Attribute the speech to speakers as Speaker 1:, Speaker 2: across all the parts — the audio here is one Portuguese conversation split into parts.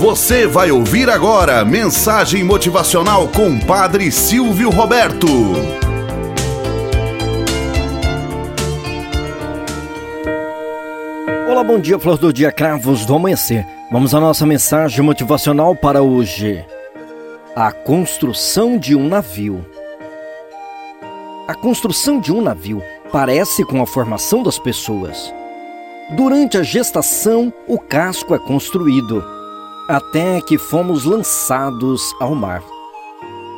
Speaker 1: Você vai ouvir agora mensagem motivacional com Padre Silvio Roberto.
Speaker 2: Olá, bom dia, flor do dia, cravos do amanhecer. Vamos à nossa mensagem motivacional para hoje. A construção de um navio. A construção de um navio parece com a formação das pessoas. Durante a gestação, o casco é construído até que fomos lançados ao mar.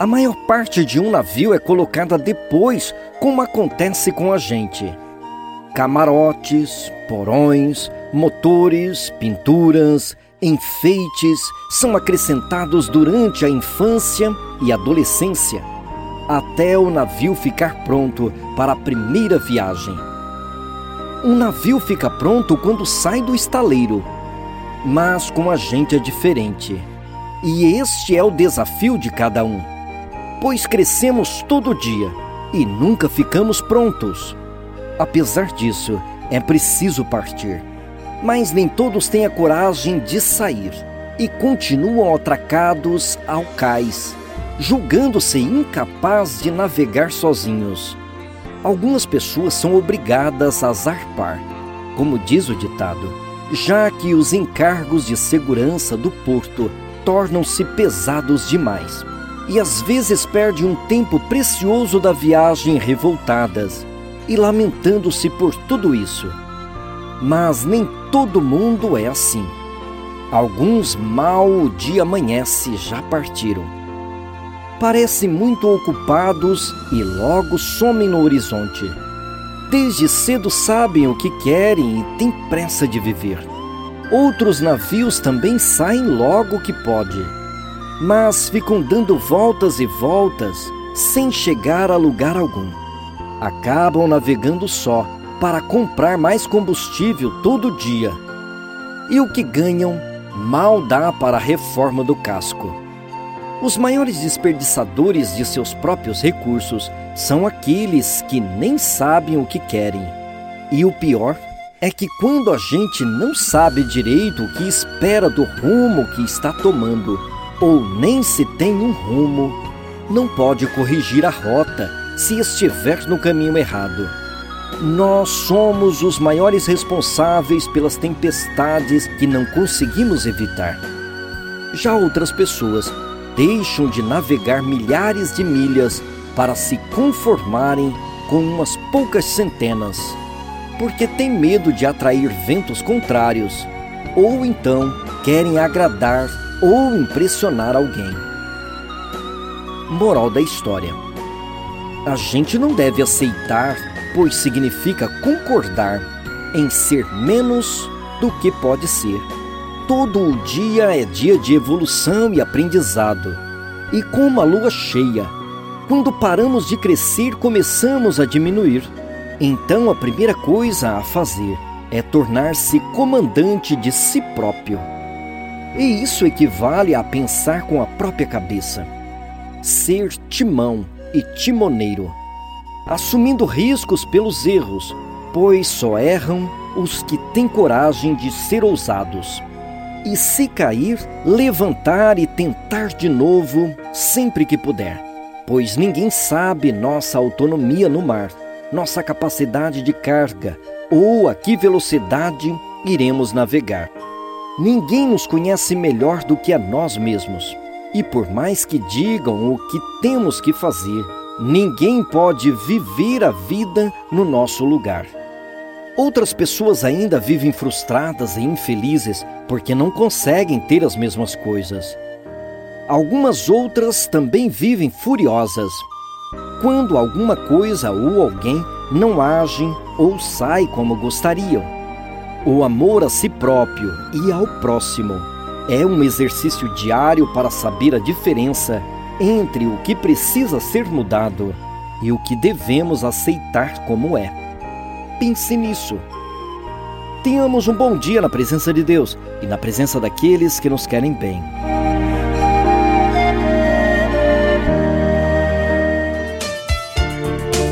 Speaker 2: A maior parte de um navio é colocada depois, como acontece com a gente. Camarotes, porões, motores, pinturas, enfeites são acrescentados durante a infância e adolescência, até o navio ficar pronto para a primeira viagem. Um navio fica pronto quando sai do estaleiro mas com a gente é diferente. E este é o desafio de cada um. Pois crescemos todo dia e nunca ficamos prontos. Apesar disso, é preciso partir. Mas nem todos têm a coragem de sair e continuam atracados ao cais, julgando-se incapazes de navegar sozinhos. Algumas pessoas são obrigadas a zarpar, como diz o ditado já que os encargos de segurança do porto tornam-se pesados demais e às vezes perde um tempo precioso da viagem revoltadas e lamentando-se por tudo isso. Mas nem todo mundo é assim. Alguns mal o dia amanhece já partiram. Parecem muito ocupados e logo somem no horizonte desde cedo sabem o que querem e têm pressa de viver. Outros navios também saem logo que pode, mas ficam dando voltas e voltas sem chegar a lugar algum. Acabam navegando só para comprar mais combustível todo dia. E o que ganham mal dá para a reforma do casco. Os maiores desperdiçadores de seus próprios recursos são aqueles que nem sabem o que querem. E o pior é que quando a gente não sabe direito o que espera do rumo que está tomando, ou nem se tem um rumo, não pode corrigir a rota se estiver no caminho errado. Nós somos os maiores responsáveis pelas tempestades que não conseguimos evitar. Já outras pessoas deixam de navegar milhares de milhas para se conformarem com umas poucas centenas, porque têm medo de atrair ventos contrários, ou então querem agradar ou impressionar alguém. Moral da história: A gente não deve aceitar, pois significa concordar em ser menos do que pode ser todo o dia é dia de evolução e aprendizado. E como a lua cheia, quando paramos de crescer, começamos a diminuir. Então a primeira coisa a fazer é tornar-se comandante de si próprio. E isso equivale a pensar com a própria cabeça. Ser timão e timoneiro, assumindo riscos pelos erros, pois só erram os que têm coragem de ser ousados e, se cair, levantar e tentar de novo sempre que puder, pois ninguém sabe nossa autonomia no mar, nossa capacidade de carga ou a que velocidade iremos navegar. Ninguém nos conhece melhor do que a nós mesmos. E por mais que digam o que temos que fazer, ninguém pode viver a vida no nosso lugar. Outras pessoas ainda vivem frustradas e infelizes porque não conseguem ter as mesmas coisas. Algumas outras também vivem furiosas quando alguma coisa ou alguém não agem ou sai como gostariam. O amor a si próprio e ao próximo é um exercício diário para saber a diferença entre o que precisa ser mudado e o que devemos aceitar como é. Pense nisso. Tenhamos um bom dia na presença de Deus e na presença daqueles que nos querem bem.